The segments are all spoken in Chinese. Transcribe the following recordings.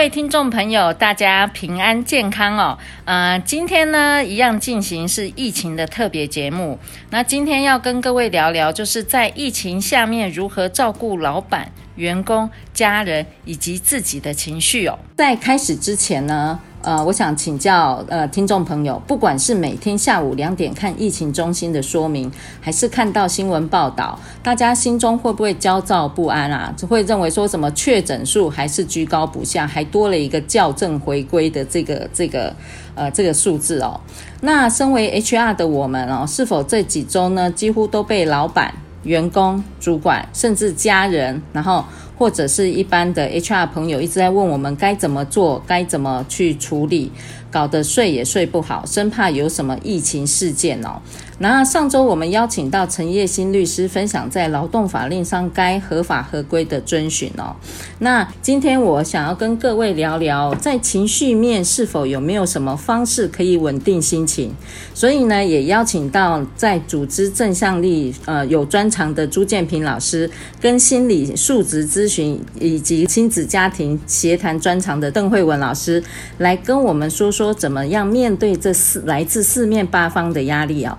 各位听众朋友，大家平安健康哦。呃，今天呢，一样进行是疫情的特别节目。那今天要跟各位聊聊，就是在疫情下面如何照顾老板、员工、家人以及自己的情绪哦。在开始之前呢，呃，我想请教呃听众朋友，不管是每天下午两点看疫情中心的说明，还是看到新闻报道，大家心中会不会焦躁不安啊？就会认为说什么确诊数还是居高不下，还多了一个校正回归的这个这个呃这个数字哦？那身为 HR 的我们哦，是否这几周呢，几乎都被老板、员工、主管甚至家人，然后或者是一般的 HR 朋友一直在问我们该怎么做，该怎么去处理，搞得睡也睡不好，生怕有什么疫情事件哦。那上周我们邀请到陈叶新律师分享在劳动法令上该合法合规的遵循哦。那今天我想要跟各位聊聊，在情绪面是否有没有什么方式可以稳定心情？所以呢，也邀请到在组织正向力呃有专长的朱建平老师，跟心理素质咨询以及亲子家庭协谈专长的邓慧文老师，来跟我们说说怎么样面对这四来自四面八方的压力哦。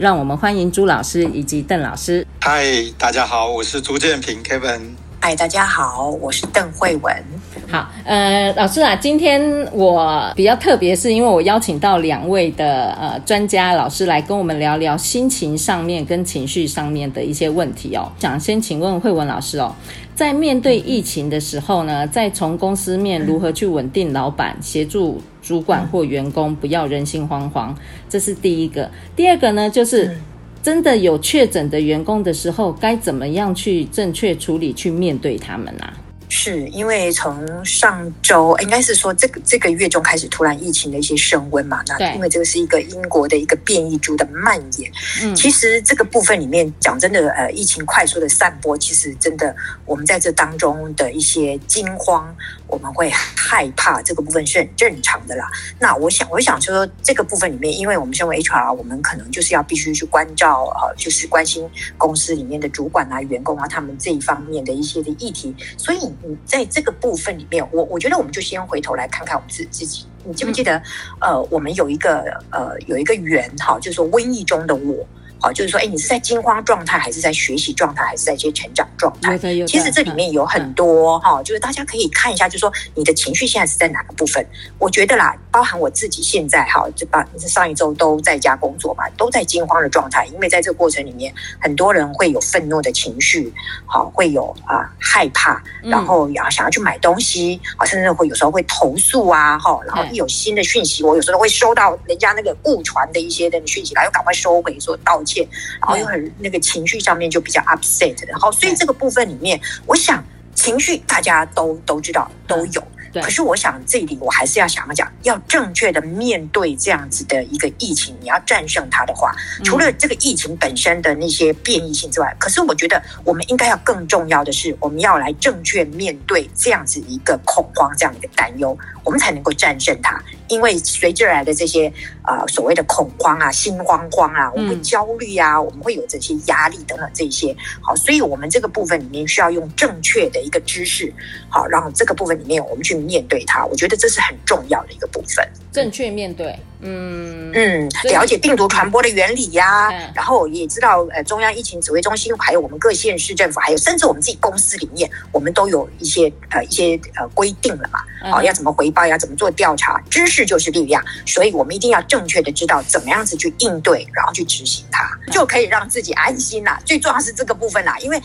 让我们欢迎朱老师以及邓老师。嗨，大家好，我是朱建平 Kevin。嗨，大家好，我是邓慧文。好，呃，老师啊，今天我比较特别，是因为我邀请到两位的呃专家老师来跟我们聊聊心情上面跟情绪上面的一些问题哦。想先请问慧文老师哦，在面对疫情的时候呢，在从公司面如何去稳定老板，协助主管或员工不要人心惶惶，这是第一个。第二个呢，就是真的有确诊的员工的时候，该怎么样去正确处理，去面对他们啊？是因为从上周应该是说这个这个月中开始突然疫情的一些升温嘛，那因为这个是一个英国的一个变异株的蔓延，嗯，其实这个部分里面讲真的，呃，疫情快速的散播，其实真的我们在这当中的一些惊慌。我们会害怕，这个部分是很正常的啦。那我想，我想说，这个部分里面，因为我们身为 HR，我们可能就是要必须去关照，呃，就是关心公司里面的主管啊、员工啊，他们这一方面的一些的议题。所以，你在这个部分里面，我我觉得我们就先回头来看看我们自自己。你记不记得，呃，我们有一个呃有一个圆哈，就是说瘟疫中的我。好，就是说，哎，你是在惊慌状态，还是在学习状态，还是在一些成长状态？其实这里面有很多哈，就是大家可以看一下，就是说你的情绪现在是在哪个部分？我觉得啦，包含我自己现在哈，就把上一周都在家工作嘛，都在惊慌的状态，因为在这个过程里面，很多人会有愤怒的情绪，好，会有啊害怕，然后要想要去买东西，啊，甚至会有时候会投诉啊，哈，然后一有新的讯息，我有时候会收到人家那个误传的一些的讯息，然后赶快收回，说道歉。然后又很那个情绪上面就比较 upset 的，然后所以这个部分里面，我想情绪大家都都知道都有。可是我想这里我还是要想要讲，要正确的面对这样子的一个疫情，你要战胜它的话，除了这个疫情本身的那些变异性之外，可是我觉得我们应该要更重要的是，我们要来正确面对这样子一个恐慌，这样一个担忧，我们才能够战胜它。因为随之而来的这些啊、呃、所谓的恐慌啊、心慌慌啊，我们会焦虑啊，我们会有这些压力等等这些。好，所以我们这个部分里面需要用正确的一个知识，好，让这个部分里面我们去面对它，我觉得这是很重要的一个部分。正确面对，嗯嗯，了解病毒传播的原理呀、啊，嗯、然后也知道呃中央疫情指挥中心，还有我们各县市政府，还有甚至我们自己公司里面，我们都有一些呃一些呃规定了嘛，哦，要怎么回报，要怎么做调查，知识就是力量，所以我们一定要正确的知道怎么样子去应对，然后去执行它，就可以让自己安心啦。最重要是这个部分啦，因为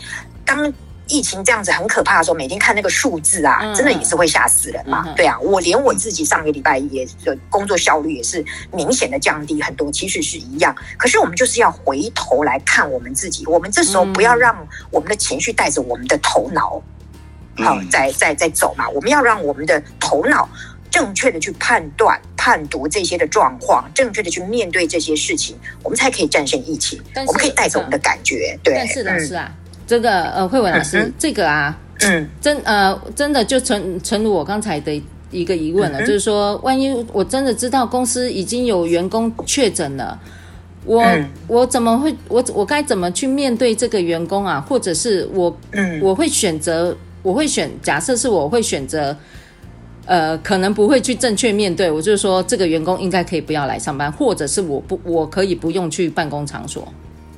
当。疫情这样子很可怕的时候，每天看那个数字啊，真的也是会吓死人嘛。对啊，我连我自己上个礼拜也的工作效率也是明显的降低很多，其实是一样。可是我们就是要回头来看我们自己，我们这时候不要让我们的情绪带着我们的头脑。好，在在在走嘛。我们要让我们的头脑正确的去判断、判读这些的状况，正确的去面对这些事情，我们才可以战胜疫情。我们可以带着我们的感觉。对，但是老师啊，这个呃，慧文老师，嗯、这个啊，嗯，真呃，真的就诚诚如我刚才的一个疑问了，嗯、就是说，万一我真的知道公司已经有员工确诊了。我、嗯、我怎么会我我该怎么去面对这个员工啊？或者是我、嗯、我会选择我会选假设是我会选择，呃，可能不会去正确面对。我就是说，这个员工应该可以不要来上班，或者是我不我可以不用去办公场所。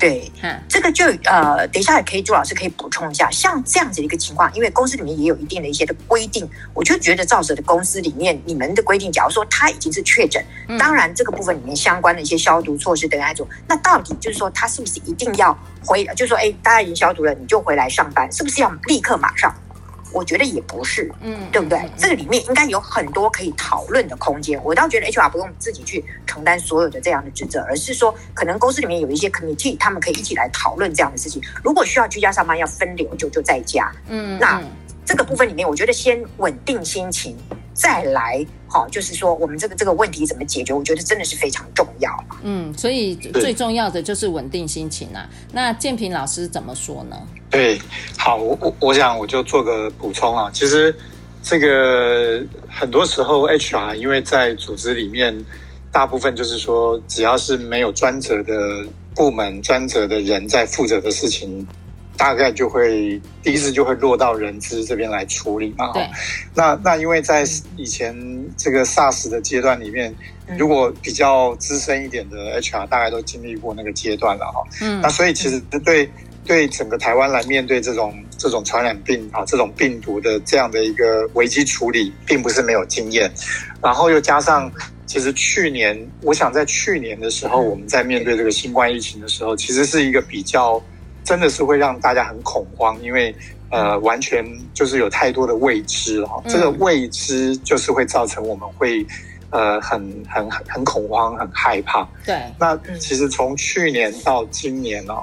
对，嗯，这个就呃，等一下也可以，朱老师可以补充一下。像这样子的一个情况，因为公司里面也有一定的一些的规定，我就觉得照着的公司里面你们的规定，假如说他已经是确诊，嗯、当然这个部分里面相关的一些消毒措施等那种，那到底就是说他是不是一定要回？就是说，哎，大家已经消毒了，你就回来上班，是不是要立刻马上？我觉得也不是，嗯，对不对？这个里面应该有很多可以讨论的空间。我倒觉得 HR 不用自己去承担所有的这样的职责，而是说，可能公司里面有一些 committee，他们可以一起来讨论这样的事情。如果需要居家上班，要分流就就在家。嗯，那这个部分里面，我觉得先稳定心情。再来，好，就是说我们这个这个问题怎么解决？我觉得真的是非常重要。嗯，所以最重要的就是稳定心情啊。那建平老师怎么说呢？对，好，我我我想我就做个补充啊。其实这个很多时候 HR 因为在组织里面，大部分就是说，只要是没有专责的部门、专责的人在负责的事情。大概就会第一次就会落到人资这边来处理嘛。对。那那因为在以前这个 SARS 的阶段里面，如果比较资深一点的 HR，大概都经历过那个阶段了哈。嗯。那所以其实对对整个台湾来面对这种这种传染病啊，这种病毒的这样的一个危机处理，并不是没有经验。然后又加上，其实去年，我想在去年的时候，我们在面对这个新冠疫情的时候，其实是一个比较。真的是会让大家很恐慌，因为呃，完全就是有太多的未知哈。这个未知就是会造成我们会呃很很很很恐慌、很害怕。对。那其实从去年到今年呢，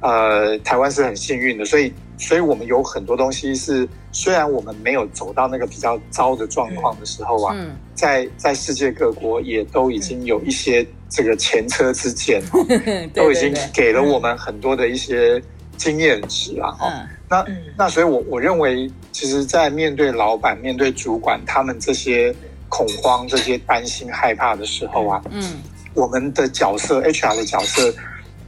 呃，台湾是很幸运的，所以所以我们有很多东西是虽然我们没有走到那个比较糟的状况的时候啊，嗯在在世界各国也都已经有一些。这个前车之鉴，都已经给了我们很多的一些经验值了哈。嗯、那那所以我，我我认为，其实，在面对老板、面对主管他们这些恐慌、这些担心、害怕的时候啊，嗯，我们的角色，HR 的角色，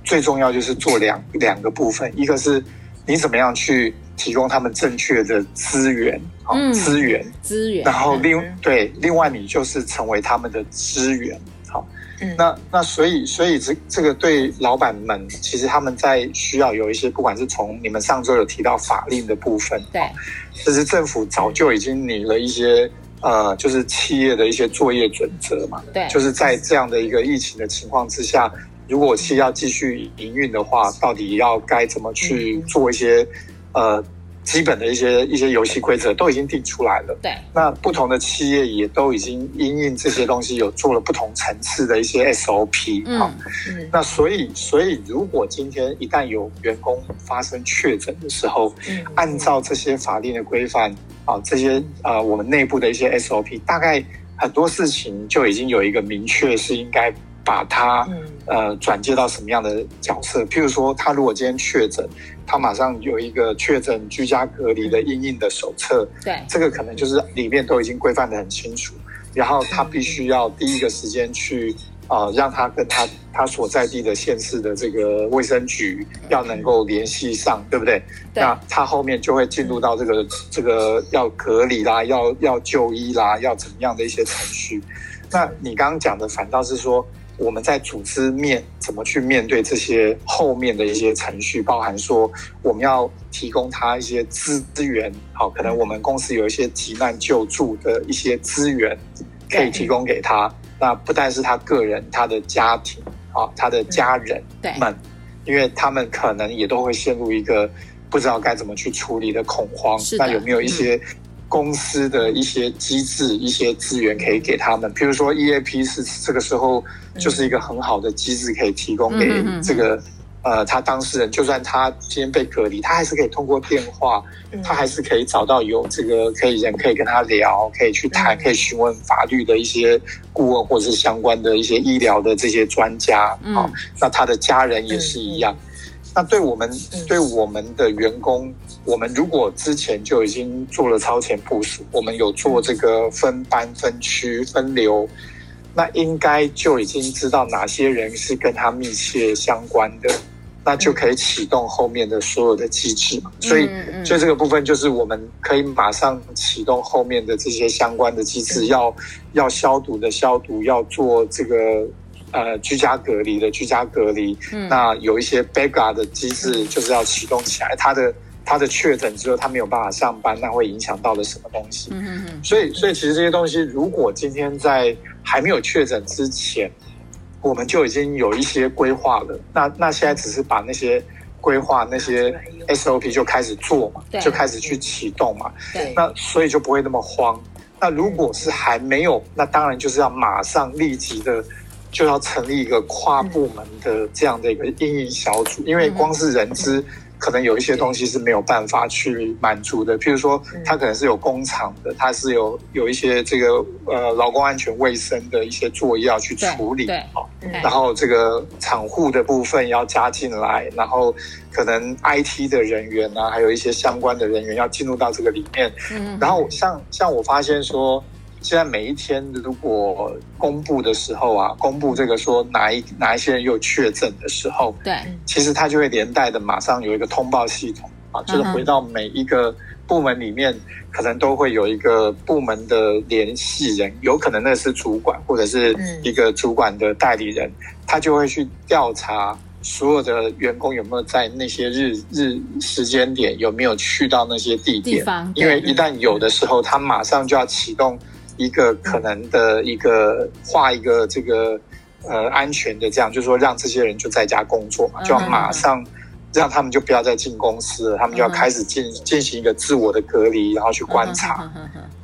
最重要就是做两两个部分，一个是你怎么样去提供他们正确的资源，好、嗯、资源。资源，然后另对另外你就是成为他们的资源。好，嗯。那那所以所以这这个对老板们，其实他们在需要有一些，不管是从你们上周有提到法令的部分，对，其实政府早就已经拟了一些呃，就是企业的一些作业准则嘛，对，就是在这样的一个疫情的情况之下，如果是要继续营运的话，到底要该怎么去做一些呃。基本的一些一些游戏规则都已经定出来了。对，那不同的企业也都已经因应这些东西，有做了不同层次的一些 SOP。嗯，嗯，那所以所以如果今天一旦有员工发生确诊的时候，嗯，按照这些法定的规范啊，这些呃我们内部的一些 SOP，大概很多事情就已经有一个明确是应该。把他呃转接到什么样的角色？譬如说，他如果今天确诊，他马上有一个确诊居家隔离的因应的手册。对，这个可能就是里面都已经规范的很清楚。然后他必须要第一个时间去啊、呃，让他跟他他所在地的县市的这个卫生局要能够联系上，对不对？对。那他后面就会进入到这个这个要隔离啦，要要就医啦，要怎么样的一些程序？那你刚刚讲的反倒是说。我们在组织面怎么去面对这些后面的一些程序，包含说我们要提供他一些资源，好，可能我们公司有一些急难救助的一些资源可以提供给他。那不但是他个人，他的家庭啊，他的家人们，因为他们可能也都会陷入一个不知道该怎么去处理的恐慌。那有没有一些？公司的一些机制、一些资源可以给他们，譬如说 EAP 是这个时候就是一个很好的机制，可以提供给这个呃，他当事人就算他今天被隔离，他还是可以通过电话，他还是可以找到有这个可以人可以跟他聊，可以去谈，可以询问法律的一些顾问或者是相关的一些医疗的这些专家。哦，那他的家人也是一样。那对我们对我们的员工，我们如果之前就已经做了超前部署，我们有做这个分班、分区、分流。那应该就已经知道哪些人是跟他密切相关的，那就可以启动后面的所有的机制嘛。所以，所以这个部分就是我们可以马上启动后面的这些相关的机制，要要消毒的消毒，要做这个呃居家隔离的居家隔离。那有一些 backup 的机制就是要启动起来，它的。他的确诊之后，他没有办法上班，那会影响到了什么东西？嗯嗯嗯。所以，所以其实这些东西，如果今天在还没有确诊之前，我们就已经有一些规划了。那那现在只是把那些规划、那些 SOP 就开始做嘛，就开始去启动嘛。对。那所以就不会那么慌。那如果是还没有，那当然就是要马上立即的就要成立一个跨部门的这样的一个运营小组，因为光是人资。可能有一些东西是没有办法去满足的，譬如说，它可能是有工厂的，它是有有一些这个呃劳工安全卫生的一些作业要去处理，好，然后这个厂户的部分要加进来，然后可能 IT 的人员啊，还有一些相关的人员要进入到这个里面，嗯。然后像像我发现说。现在每一天如果公布的时候啊，公布这个说哪一哪一些人又确诊的时候，对，其实他就会连带的马上有一个通报系统啊，就是回到每一个部门里面，可能都会有一个部门的联系人，有可能那是主管或者是一个主管的代理人，他就会去调查所有的员工有没有在那些日日时间点有没有去到那些地点，因为一旦有的时候，他马上就要启动。一个可能的一个画一个这个呃安全的这样，就是说让这些人就在家工作嘛，就要马上让他们就不要再进公司了，他们就要开始进进行一个自我的隔离，然后去观察。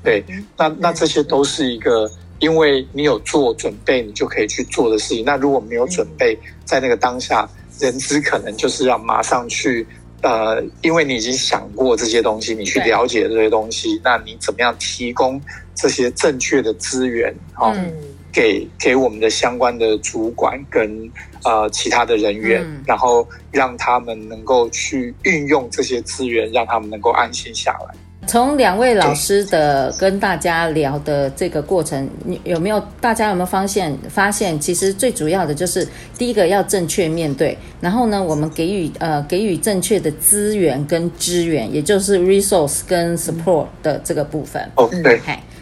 对，那那这些都是一个，因为你有做准备，你就可以去做的事情。那如果没有准备，在那个当下，人资可能就是要马上去。呃，因为你已经想过这些东西，你去了解这些东西，那你怎么样提供这些正确的资源啊？嗯、给给我们的相关的主管跟呃其他的人员，嗯、然后让他们能够去运用这些资源，让他们能够安心下来。从两位老师的跟大家聊的这个过程，你有没有大家有没有发现？发现其实最主要的就是第一个要正确面对，然后呢，我们给予呃给予正确的资源跟支援，也就是 resource 跟 support 的这个部分。哦，对。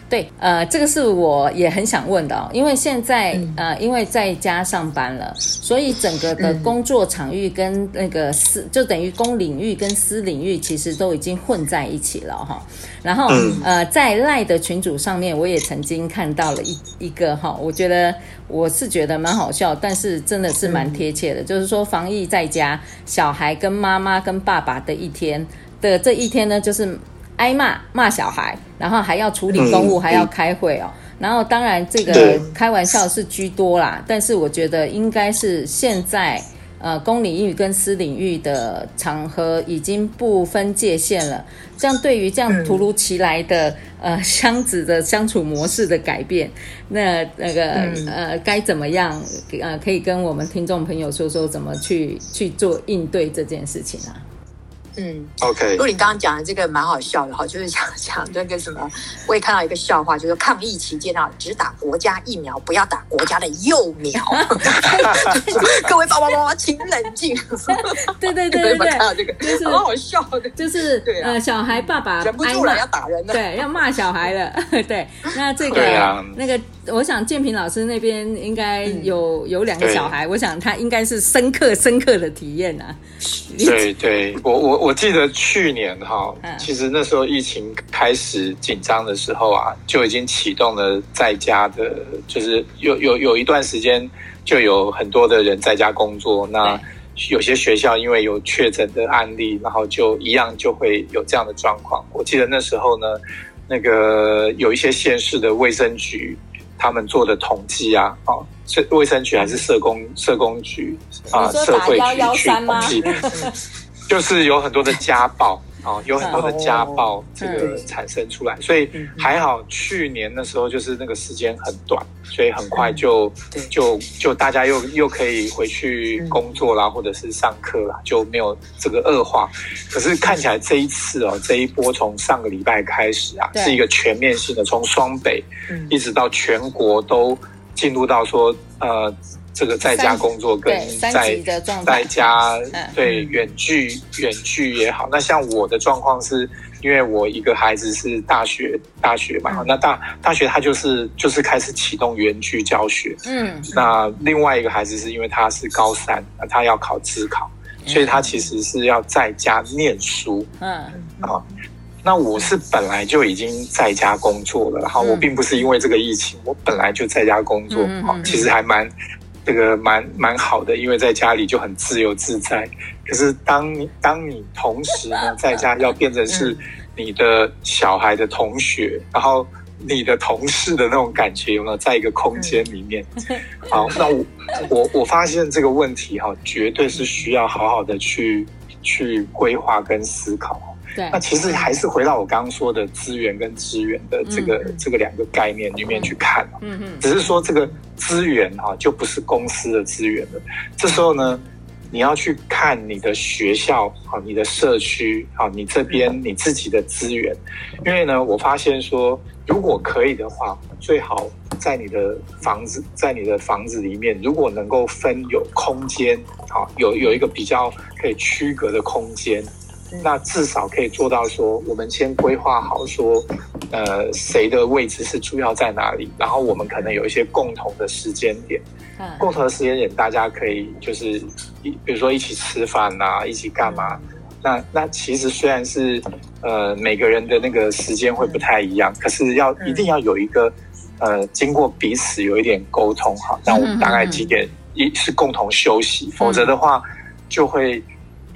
对，呃，这个是我也很想问的哦，因为现在，嗯、呃，因为在家上班了，所以整个的工作场域跟那个私，就等于公领域跟私领域其实都已经混在一起了哈。然后，呃，在赖的群组上面，我也曾经看到了一一个哈，我觉得我是觉得蛮好笑，但是真的是蛮贴切的，就是说防疫在家，小孩跟妈妈跟爸爸的一天的这一天呢，就是。挨骂骂小孩，然后还要处理公务，嗯、还要开会哦。然后当然这个开玩笑是居多啦，但是我觉得应该是现在呃公领域跟私领域的场合已经不分界限了。这样对于这样突如其来的、嗯、呃箱子的相处模式的改变，那那个、嗯、呃该怎么样呃可以跟我们听众朋友说说怎么去去做应对这件事情啊？嗯，OK。如果你刚刚讲的这个蛮好笑的哈，就是讲讲那个什么，我也看到一个笑话，就是抗疫期间啊，只打国家疫苗，不要打国家的幼苗。各位爸爸妈妈，请冷静。对对对对对，看到这个就是蛮好笑的，就是对呃，小孩爸爸忍不住了要打人了，对，要骂小孩了。对，那这个那个，我想建平老师那边应该有有两个小孩，我想他应该是深刻深刻的体验啊。对对，我我我。我记得去年哈，其实那时候疫情开始紧张的时候啊，就已经启动了在家的，就是有有有一段时间就有很多的人在家工作。那有些学校因为有确诊的案例，然后就一样就会有这样的状况。我记得那时候呢，那个有一些县市的卫生局他们做的统计啊，哦，卫卫生局还是社工社工局啊，社会局去统计，就是有很多的家暴。哦，有很多的家暴这个产生出来，所以还好去年的时候就是那个时间很短，所以很快就就就大家又又可以回去工作啦，或者是上课啦，就没有这个恶化。可是看起来这一次哦，这一波从上个礼拜开始啊，是一个全面性的，从双北一直到全国都进入到说呃。这个在家工作跟在在家对远距远距也好，那像我的状况是，因为我一个孩子是大学大学嘛，那大大学他就是就是开始启动远距教学，嗯，那另外一个孩子是因为他是高三，他要考自考，所以他其实是要在家念书，嗯。啊，那我是本来就已经在家工作了，然后我并不是因为这个疫情，我本来就在家工作，啊，其实还蛮。这个蛮蛮好的，因为在家里就很自由自在。可是当你当你同时呢，在家要变成是你的小孩的同学，然后你的同事的那种感觉，有没有在一个空间里面？好，那我我我发现这个问题哈，绝对是需要好好的去去规划跟思考。对那其实还是回到我刚刚说的资源跟资源的这个、嗯、这个两个概念里面去看。嗯嗯，只是说这个资源哈就不是公司的资源了。这时候呢，你要去看你的学校啊，你的社区啊，你这边你自己的资源。因为呢，我发现说，如果可以的话，最好在你的房子，在你的房子里面，如果能够分有空间，好有有一个比较可以区隔的空间。那至少可以做到说，我们先规划好说，呃，谁的位置是主要在哪里，然后我们可能有一些共同的时间点，共同的时间点，大家可以就是一，比如说一起吃饭啊，一起干嘛？那那其实虽然是呃每个人的那个时间会不太一样，可是要一定要有一个呃经过彼此有一点沟通哈，那我们大概几点一是共同休息，否则的话就会。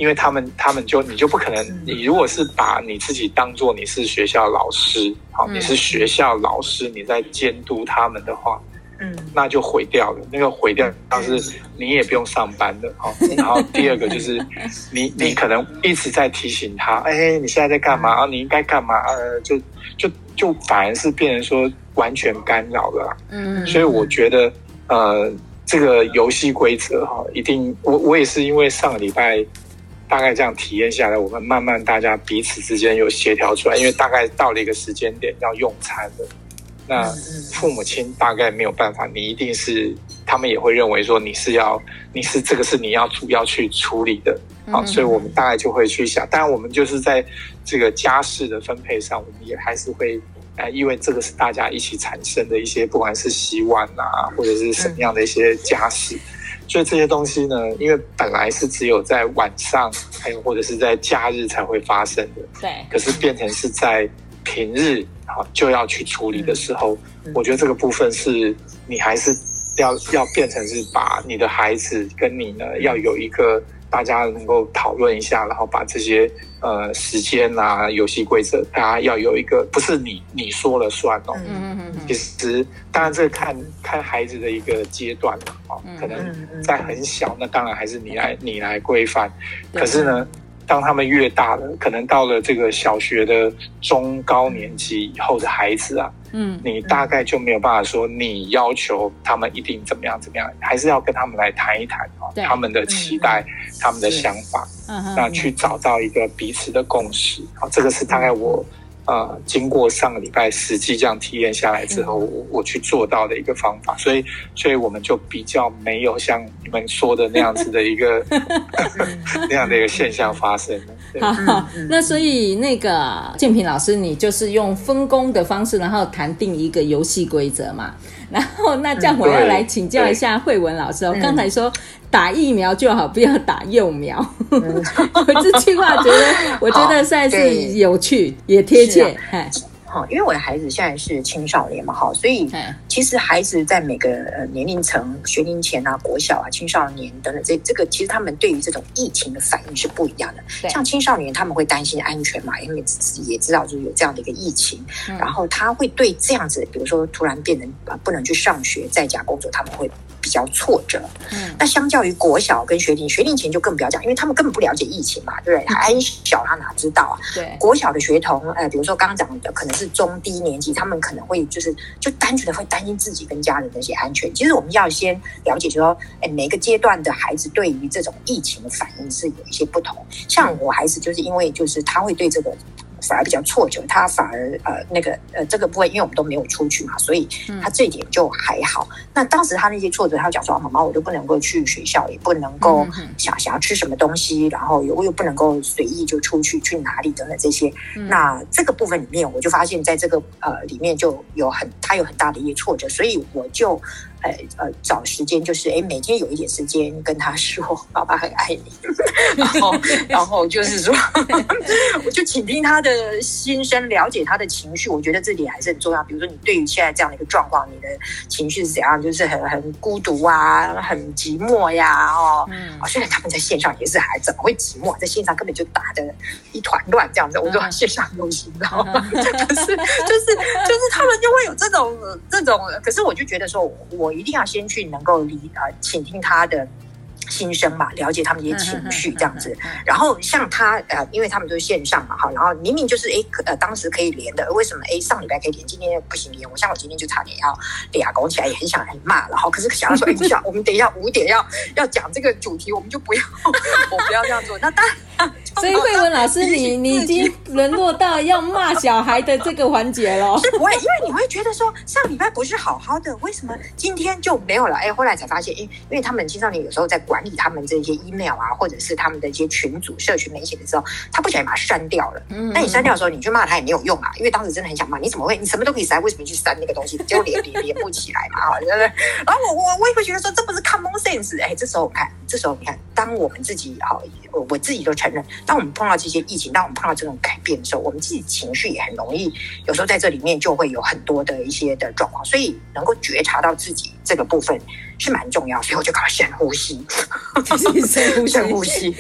因为他们，他们就你就不可能。你如果是把你自己当做你是学校老师，好，你是学校老师，你在监督他们的话，嗯，那就毁掉了。那个毁掉，倒是你也不用上班的，好。然后第二个就是，你你可能一直在提醒他，哎，你现在在干嘛？啊，你应该干嘛？呃，就就就反而是变成说完全干扰了。嗯，所以我觉得，呃，这个游戏规则哈，一定，我我也是因为上个礼拜。大概这样体验下来，我们慢慢大家彼此之间有协调出来，因为大概到了一个时间点要用餐了，那父母亲大概没有办法，你一定是他们也会认为说你是要，你是这个是你要主要去处理的，啊，所以我们大概就会去想，当然我们就是在这个家事的分配上，我们也还是会，呃，因为这个是大家一起产生的一些，不管是洗碗啊，或者是什么样的一些家事。所以这些东西呢，因为本来是只有在晚上，还有或者是在假日才会发生的，对。可是变成是在平日好就要去处理的时候，我觉得这个部分是你还是要要变成是把你的孩子跟你呢要有一个。大家能够讨论一下，然后把这些呃时间啊、游戏规则，大家要有一个不是你你说了算哦。嗯嗯嗯。其实当然这看看孩子的一个阶段嘛，哦，可能在很小，那当然还是你来你来规范。可是呢，当他们越大了，可能到了这个小学的中高年级以后的孩子啊。嗯，你大概就没有办法说你要求他们一定怎么样怎么样，还是要跟他们来谈一谈啊，他们的期待，他们的想法，嗯那去找到一个彼此的共识。好，这个是大概我。呃，经过上个礼拜实际这样体验下来之后，我我去做到的一个方法，所以，所以我们就比较没有像你们说的那样子的一个 那样的一个现象发生。好，好，那所以那个建平老师，你就是用分工的方式，然后谈定一个游戏规则嘛。然后，那这样我要来请教一下慧文老师哦。刚才说打疫苗就好，不要打幼苗。我这句话觉得，我觉得算是有趣，也贴切。哈，因为我的孩子现在是青少年嘛，哈，所以其实孩子在每个呃年龄层、学龄前啊、国小啊、青少年等等，这这个其实他们对于这种疫情的反应是不一样的。像青少年他们会担心安全嘛，因为自己也知道就是有这样的一个疫情，然后他会对这样子，比如说突然变成啊不能去上学，在家工作，他们会。比较挫折，嗯，那相较于国小跟学龄，学龄前就更不要讲，因为他们根本不了解疫情嘛，对不对？还小，他哪知道啊？对，国小的学童，呃，比如说刚刚讲的，可能是中低年级，他们可能会就是就单纯的会担心自己跟家人的一些安全。其实我们要先了解说，哎，每个阶段的孩子对于这种疫情的反应是有一些不同。像我孩子就是因为就是他会对这个。反而比较挫折，他反而呃那个呃这个部分，因为我们都没有出去嘛，所以他这一点就还好。嗯、那当时他那些挫折，他讲说：“妈妈，我都不能够去学校，也不能够想想要吃什么东西，然后又又不能够随意就出去去哪里等等这些。嗯”那这个部分里面，我就发现在这个呃里面就有很他有很大的一些挫折，所以我就。呃呃，找时间就是哎，每天有一点时间跟他说，爸爸很爱你，然后然后就是说，我就倾听他的心声，了解他的情绪，我觉得这点还是很重要。比如说，你对于现在这样的一个状况，你的情绪是怎样？就是很很孤独啊，很寂寞呀，哦，嗯，虽然他们在线上也是还怎么会寂寞，在线上根本就打的一团乱这样子。我说线上游戏，你知道吗？就是就是就是他们就会有这种这种，可是我就觉得说我。一定要先去能够理啊，倾听他的心声嘛，了解他们一些情绪这样子。然后像他呃，因为他们都是线上嘛，哈，然后明明就是哎，呃，当时可以连的，为什么哎上礼拜可以连，今天不行连？我像我今天就差点要俩拱起来，也很想很骂，然后可是想要说，哎，想我们等一下五点要要讲这个主题，我们就不要，我不要这样做。那当然。所以慧文老师，你你已经沦落到要骂小孩的这个环节了。是不会，因为你会觉得说上礼拜不是好好的，为什么今天就没有了？哎，后来才发现，哎，因为他们青少年有时候在管理他们这些 email 啊，或者是他们的一些群组、社群媒体的时候，他不小心把它删掉了。嗯，那你删掉的时候，你去骂他也没有用啊，因为当时真的很想骂，你怎么会？你什么都可以删，为什么去删那个东西？就连连连不起来嘛，对不对？然后我我我也会觉得说，这不是 common sense。哎，这时候我看，这时候你看，当我们自己好，我我自己都承认。当我们碰到这些疫情，当我们碰到这种改变的时候，我们自己情绪也很容易，有时候在这里面就会有很多的一些的状况，所以能够觉察到自己这个部分是蛮重要，所以我就搞深呼吸，深呼深呼吸，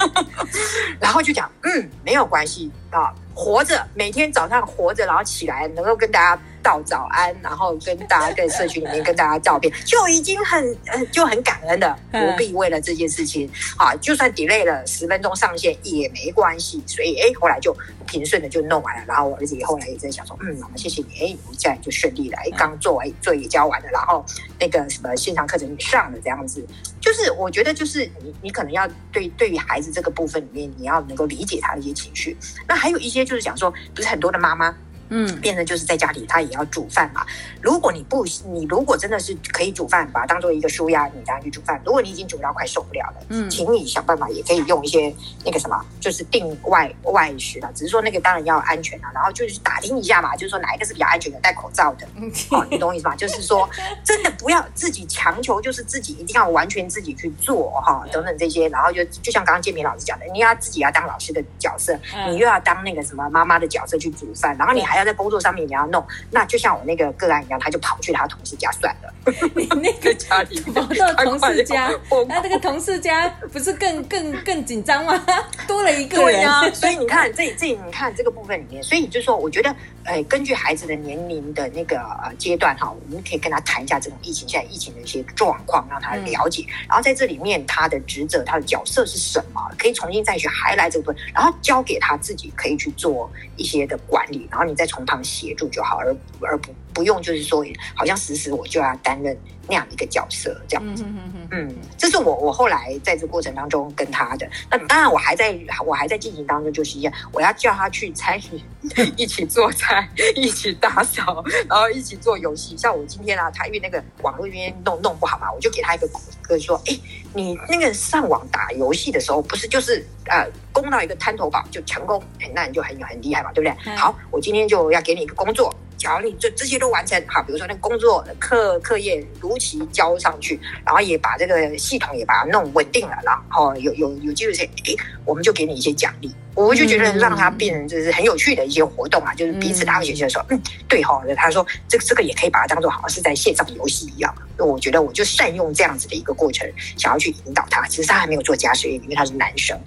然后就讲，嗯，没有关系啊，活着，每天早上活着，然后起来能够跟大家。道早安，然后跟大家在社群里面跟大家照片，就已经很呃就很感恩的，不必为了这件事情啊，就算 delay 了十分钟上线也没关系。所以哎，后来就平顺的就弄完了。然后我儿子也后来也在想说，嗯，妈妈谢谢你，哎，这样就顺利了。哎，刚做完作业也交完了，然后那个什么线上课程也上了，这样子，就是我觉得就是你你可能要对对于孩子这个部分里面，你要能够理解他的一些情绪。那还有一些就是想说，不是很多的妈妈。嗯，变成就是在家里，他也要煮饭嘛。如果你不，你如果真的是可以煮饭，把它当做一个舒压，你当然去煮饭。如果你已经煮到快受不了了，嗯，请你想办法，也可以用一些那个什么，就是订外外食啦。只是说那个当然要安全啊，然后就是打听一下嘛，就是说哪一个是比较安全的，戴口罩的。哦，你懂我意思吧？就是说真的不要自己强求，就是自己一定要完全自己去做哈，等等这些。然后就就像刚刚建明老师讲的，你要自己要当老师的角色，你又要当那个什么妈妈的角色去煮饭，然后你还。要在工作上面也要弄，那就像我那个个案一样，他就跑去他同事家算了。你那个家里跑到同事家，那这个同事家不是更更更紧张吗？多了一个人啊！所以你看，这这你看这个部分里面，所以就说，我觉得，呃，根据孩子的年龄的那个呃阶段哈，我们可以跟他谈一下这种疫情现在疫情的一些状况，让他了解。嗯、然后在这里面，他的职责、他的角色是什么？可以重新再去 highlight 这个部分，然后交给他自己可以去做一些的管理，然后你再。从旁协助就好，而而不不用就是说，好像时时我就要担任那样的一个角色这样子。嗯这是我我后来在这过程当中跟他的。那当然，我还在我还在进行当中，就是一样，我要叫他去参与，一起做菜，一起打扫，然后一起做游戏。像我今天啊，他因为那个网络那边弄弄不好嘛，我就给他一个歌说：“哎，你那个上网打游戏的时候，不是就是呃。”攻到一个滩头堡就强攻，哎，那你就很很厉害嘛，对不对？好，我今天就要给你一个工作，只要你这这些都完成，好，比如说那工作课课业如期交上去，然后也把这个系统也把它弄稳定了，然后有有有机会些，哎，我们就给你一些奖励。我就觉得让他变成就是很有趣的一些活动啊，就是彼此打游戏的时候，嗯，对哈，他说这这个也可以把它当做好像是在线上游戏一样。我觉得我就善用这样子的一个过程，想要去引导他。其实他还没有做家事，因为他是男生，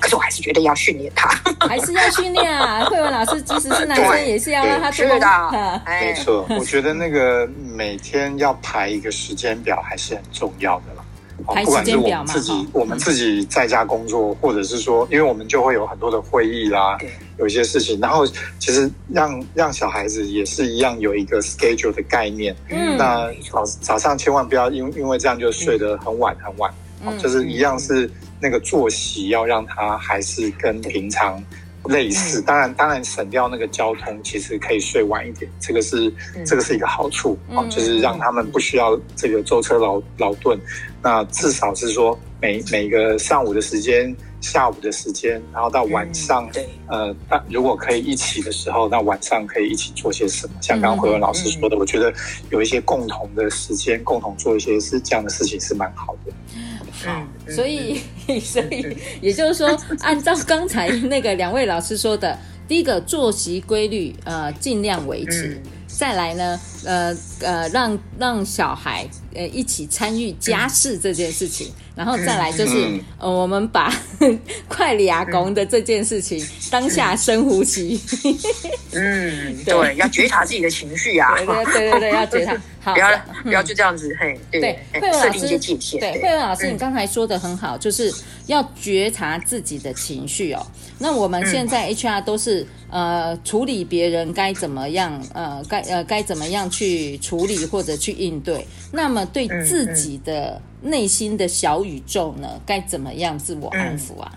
可是我还是觉得要训练他，还是要训练啊。慧文老师即使是男生，也是要让他做的。没错，我觉得那个每天要排一个时间表还是很重要的啦。排时间表嘛，不管是我们自己，我们自己在家工作，或者是说，因为我们就会有很多的会议啦，有一些事情，然后其实让让小孩子也是一样有一个 schedule 的概念。嗯，那早早上千万不要因因为这样就睡得很晚很晚，就是一样是那个作息要让他还是跟平常。类似，当然，当然省掉那个交通，其实可以睡晚一点，这个是这个是一个好处啊，就是让他们不需要这个舟车劳劳顿。那至少是说每每个上午的时间、下午的时间，然后到晚上，呃，那如果可以一起的时候，那晚上可以一起做些什么？像刚刚慧文老师说的，我觉得有一些共同的时间，共同做一些是这样的事情是蛮好的。嗯，所以，所以，也就是说，按照刚才那个两位老师说的，第一个作息规律，呃，尽量维持；再来呢，呃呃，让让小孩呃一起参与家事这件事情。然后再来就是，嗯、呃，我们把 快里阿公的这件事情当下深呼吸。嗯，对，对要觉察自己的情绪啊。对对对要觉察。好，不要不要就这样子，嘿，对。对，慧文老师，对，慧文老师，你刚才说的很好，就是要觉察自己的情绪哦。那我们现在 HR 都是呃处理别人该怎么样，呃该呃该怎么样去处理或者去应对。那么对自己的内心的小宇宙呢，该怎么样自我安抚啊？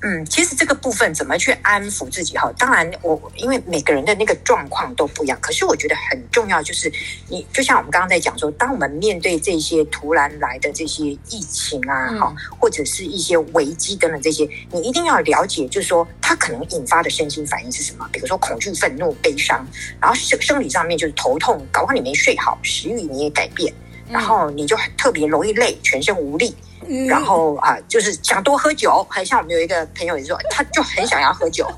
嗯，其实这个部分怎么去安抚自己哈？当然我，我因为每个人的那个状况都不一样，可是我觉得很重要，就是你就像我们刚刚在讲说，当我们面对这些突然来的这些疫情啊，哈、嗯，或者是一些危机等等这些，你一定要了解，就是说它可能引发的身心反应是什么？比如说恐惧、愤怒、悲伤，然后生生理上面就是头痛，搞不好你没睡好，食欲你也改变，然后你就很特别容易累，全身无力。然后啊，就是想多喝酒，很像我们有一个朋友也说，他就很想要喝酒，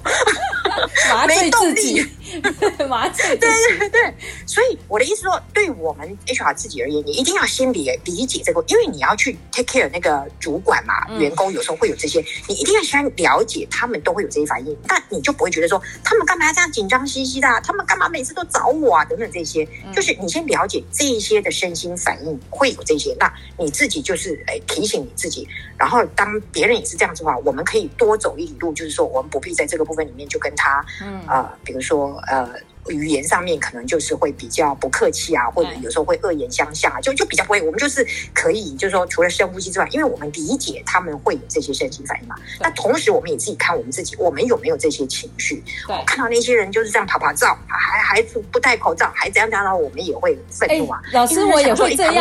没动力，麻醉对对对。所以我的意思说，对我们 HR 自己而言，你一定要先理理解这个，因为你要去 take care 那个主管嘛，员工有时候会有这些，你一定要先了解他们都会有这些反应，但你就不会觉得说他们干嘛要这样紧张兮兮的，他们干嘛每次都找我啊等等这些，就是你先了解这一些的身心反应会有这些，那你自己就是哎提醒。你自己，然后当别人也是这样子的话，我们可以多走一里路，就是说，我们不必在这个部分里面就跟他，嗯，呃，比如说，呃。语言上面可能就是会比较不客气啊，或者有时候会恶言相向啊，就就比较不会。我们就是可以，就是说除了深呼吸之外，因为我们理解他们会有这些身心反应嘛。那同时我们也自己看我们自己，我们有没有这些情绪？我，看到那些人就是这样拍拍照，还还不戴口罩，还怎样怎样，我们也会愤怒啊。老师我也会这样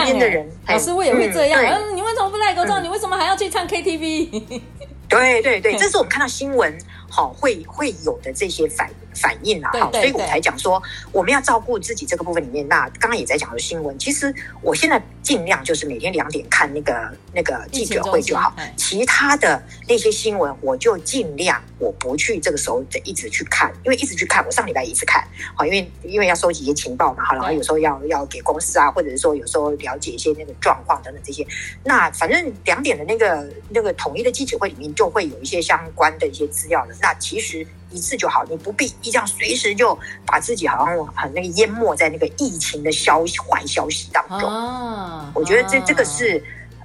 哎，老师我也会这样。嗯，你为什么不戴口罩？你为什么还要去唱 KTV？对对对，这是我们看到新闻好会会有的这些反。反应啊，好，所以我才讲说我们要照顾自己这个部分里面。那刚刚也在讲的新闻，其实我现在尽量就是每天两点看那个那个记者会就好，其他的那些新闻我就尽量我不去这个时候一直去看，因为一直去看，我上礼拜一直看，好，因为因为要收集一些情报嘛，好，然后有时候要要给公司啊，或者是说有时候了解一些那个状况等等这些。那反正两点的那个那个统一的记者会里面就会有一些相关的一些资料的。那其实。一次就好，你不必一这样随时就把自己好像很那个淹没在那个疫情的消息坏消息当中。啊，我觉得这这个是。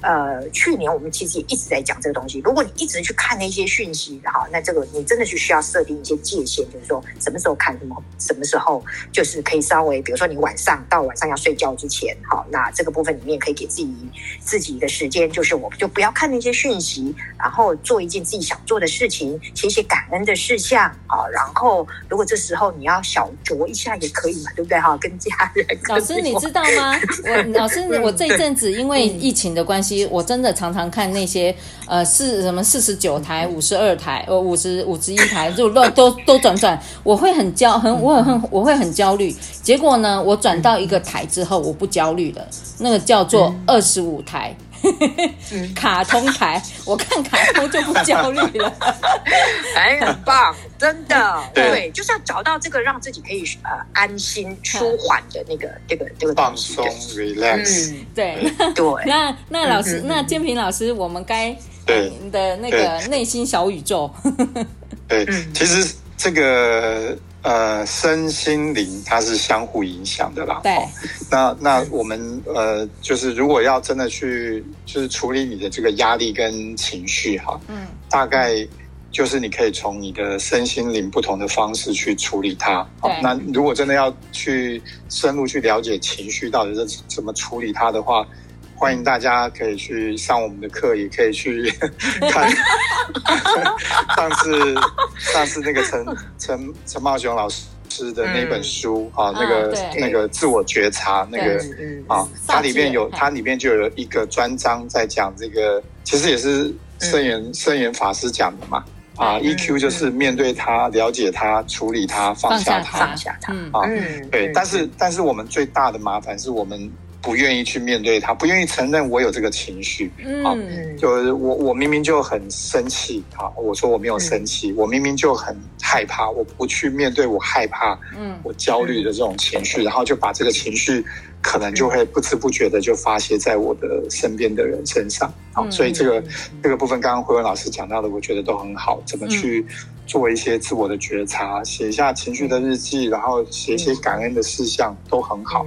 呃，去年我们其实也一直在讲这个东西。如果你一直去看那些讯息，好，那这个你真的是需要设定一些界限，就是说什么时候看什么，什么时候就是可以稍微，比如说你晚上到晚上要睡觉之前，好，那这个部分里面可以给自己自己的时间，就是我们就不要看那些讯息，然后做一件自己想做的事情，写写感恩的事项，啊，然后如果这时候你要小酌一下也可以嘛，对不对？哈，跟家人。老师，你知道吗？我老师，我这一阵子因为疫情的关系。我真的常常看那些呃四什么四十九台、五十二台、呃五十五十一台，就乱都都转转，我会很焦很我很我会很焦虑。结果呢，我转到一个台之后，我不焦虑了，那个叫做二十五台。卡通台，我看卡通就不焦虑了，哎，很棒，真的，对，就是要找到这个让自己可以呃安心舒缓的那个这个这个放松 relax，对。对。那那老师，那建平老师，我们该对。你的那个内心小宇宙，对，其实这个。呃，身心灵它是相互影响的啦。对，那那我们呃，就是如果要真的去，就是处理你的这个压力跟情绪哈，嗯，大概就是你可以从你的身心灵不同的方式去处理它。好，那如果真的要去深入去了解情绪到底是怎么处理它的话。欢迎大家可以去上我们的课，也可以去 看 上次上次那个陈陈陈茂雄老师的那本书啊，那个那个自我觉察那个啊，它里面有它里面就有一个专章在讲这个，其实也是圣严圣严法师讲的嘛啊，EQ 就是面对它、了解它、处理它、放下它、放下它啊，对，但是但是我们最大的麻烦是我们。不愿意去面对他，不愿意承认我有这个情绪，嗯，啊、就是我我明明就很生气，啊，我说我没有生气，嗯、我明明就很害怕，我不去面对我害怕，嗯，我焦虑的这种情绪，然后就把这个情绪。可能就会不知不觉的就发泄在我的身边的人身上，好，所以这个这个部分刚刚惠文老师讲到的，我觉得都很好，怎么去做一些自我的觉察，写一下情绪的日记，然后写一些感恩的事项都很好。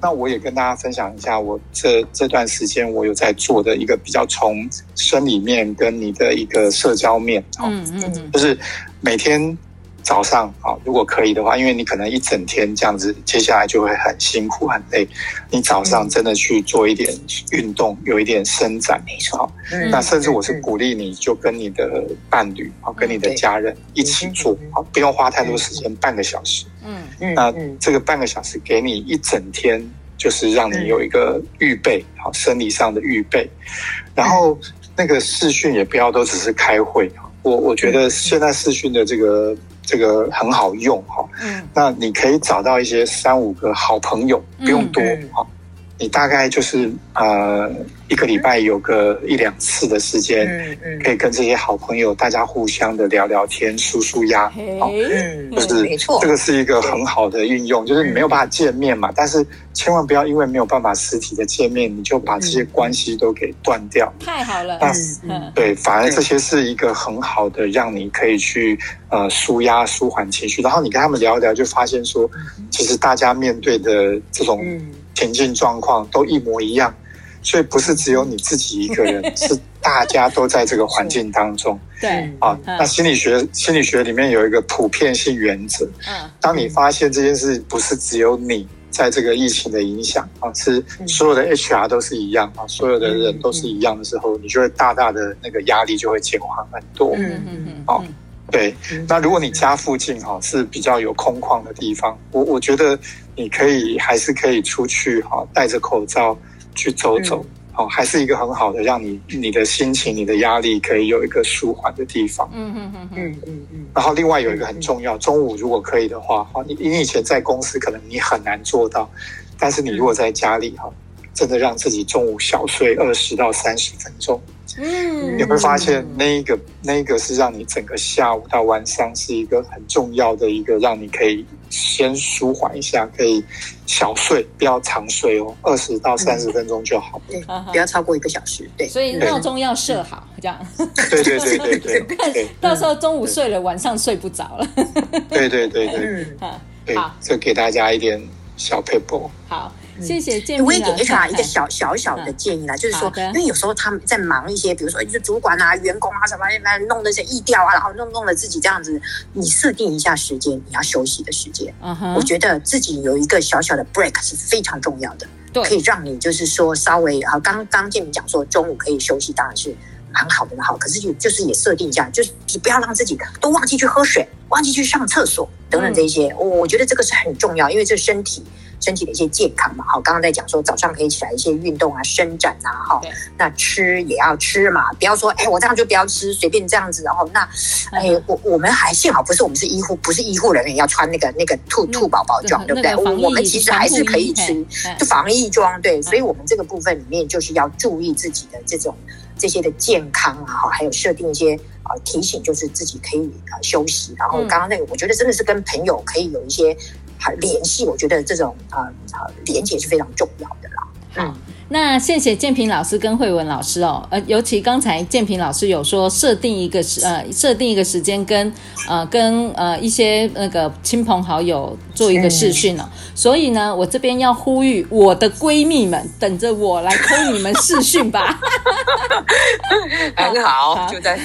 那我也跟大家分享一下，我这这段时间我有在做的一个比较从生理面跟你的一个社交面，嗯嗯，就是每天。早上啊，如果可以的话，因为你可能一整天这样子，接下来就会很辛苦很累。你早上真的去做一点运动，有一点伸展，没错。那甚至我是鼓励你，就跟你的伴侣啊，跟你的家人一起做，好，不用花太多时间，半个小时。嗯嗯。那这个半个小时给你一整天，就是让你有一个预备，好，生理上的预备。然后那个视讯也不要都只是开会。我我觉得现在视讯的这个。这个很好用哈，嗯，那你可以找到一些三五个好朋友，不用多哈，你大概就是呃一个礼拜有个一两次的时间，嗯嗯，可以跟这些好朋友大家互相的聊聊天，舒舒压，嗯，就是没错，这个是一个很好的运用，就是你没有办法见面嘛，但是千万不要因为没有办法实体的见面，你就把这些关系都给断掉，太好了，那对，反而这些是一个很好的让你可以去呃舒压、舒缓情绪，然后你跟他们聊一聊，就发现说，其实大家面对的这种情境状况都一模一样。所以不是只有你自己一个人，是大家都在这个环境当中。对，啊，那心理学心理学里面有一个普遍性原则。嗯，当你发现这件事不是只有你在这个疫情的影响啊，是所有的 HR 都是一样啊，所有的人都是一样的时候，你就会大大的那个压力就会减缓很多。嗯嗯嗯。好，对。那如果你家附近哈是比较有空旷的地方，我我觉得你可以还是可以出去哈，戴着口罩。去走走，好，还是一个很好的，让你你的心情、你的压力可以有一个舒缓的地方。嗯嗯嗯嗯嗯嗯。然后另外有一个很重要，中午如果可以的话，哈，你你以前在公司可能你很难做到，但是你如果在家里哈，真的让自己中午小睡二十到三十分钟。嗯，你会发现那一个那一个是让你整个下午到晚上是一个很重要的一个，让你可以先舒缓一下，可以小睡，不要长睡哦，二十到三十分钟就好，对，不要超过一个小时，对。所以闹钟要设好，这样。对对对对对，对。到时候中午睡了，晚上睡不着了。对对对对，嗯，好，这给大家一点小 paper。好。谢谢建平。我也给 HR 一个小小小的建议啦，就是说，因为有时候他们在忙一些，比如说就主管啊、员工啊什么，弄那些疫调啊，然后弄弄了自己这样子，你设定一下时间，你要休息的时间。嗯哼，我觉得自己有一个小小的 break 是非常重要的，对，可以让你就是说稍微啊，刚刚建明讲说中午可以休息，当然是蛮好的好，可是就就是也设定一下，就是你不要让自己都忘记去喝水，忘记去上厕所等等这些，我我觉得这个是很重要，因为这身体。身体的一些健康嘛。好，刚刚在讲说早上可以起来一些运动啊、伸展啊，哈，那吃也要吃嘛，不要说哎，我这样就不要吃，随便这样子，然后那哎，我我们还幸好不是我们是医护，不是医护人员要穿那个那个兔兔宝宝装，对不对？我们其实还是可以吃，就防疫装，对，所以我们这个部分里面就是要注意自己的这种这些的健康啊，哈，还有设定一些。啊，提醒就是自己可以啊休息，然后刚刚那个，我觉得真的是跟朋友可以有一些好联系，我觉得这种啊啊连接是非常重要的啦。嗯。那谢谢建平老师跟慧文老师哦，呃，尤其刚才建平老师有说设定一个时呃设定一个时间跟呃跟呃一些那个亲朋好友做一个视讯哦，所以呢，我这边要呼吁我的闺蜜们，等着我来跟你们视讯吧。很好，好，就在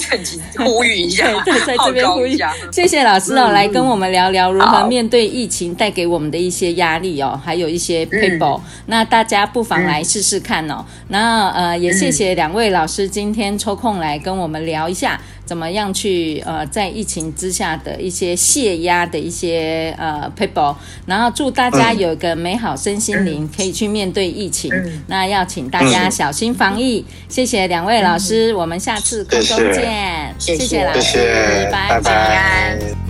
趁机呼吁一下，对，在这边呼吁一下。谢谢老师哦，来跟我们聊聊如何面对疫情带给我们的一些压力哦，还有一些 people。那大家不妨来。来试试看哦，那呃也谢谢两位老师今天抽空来跟我们聊一下，怎么样去呃在疫情之下的一些泄压的一些呃 people，然后祝大家有一个美好身心灵，可以去面对疫情。那要请大家小心防疫，谢谢两位老师，我们下次空中见，谢谢。老师，拜拜。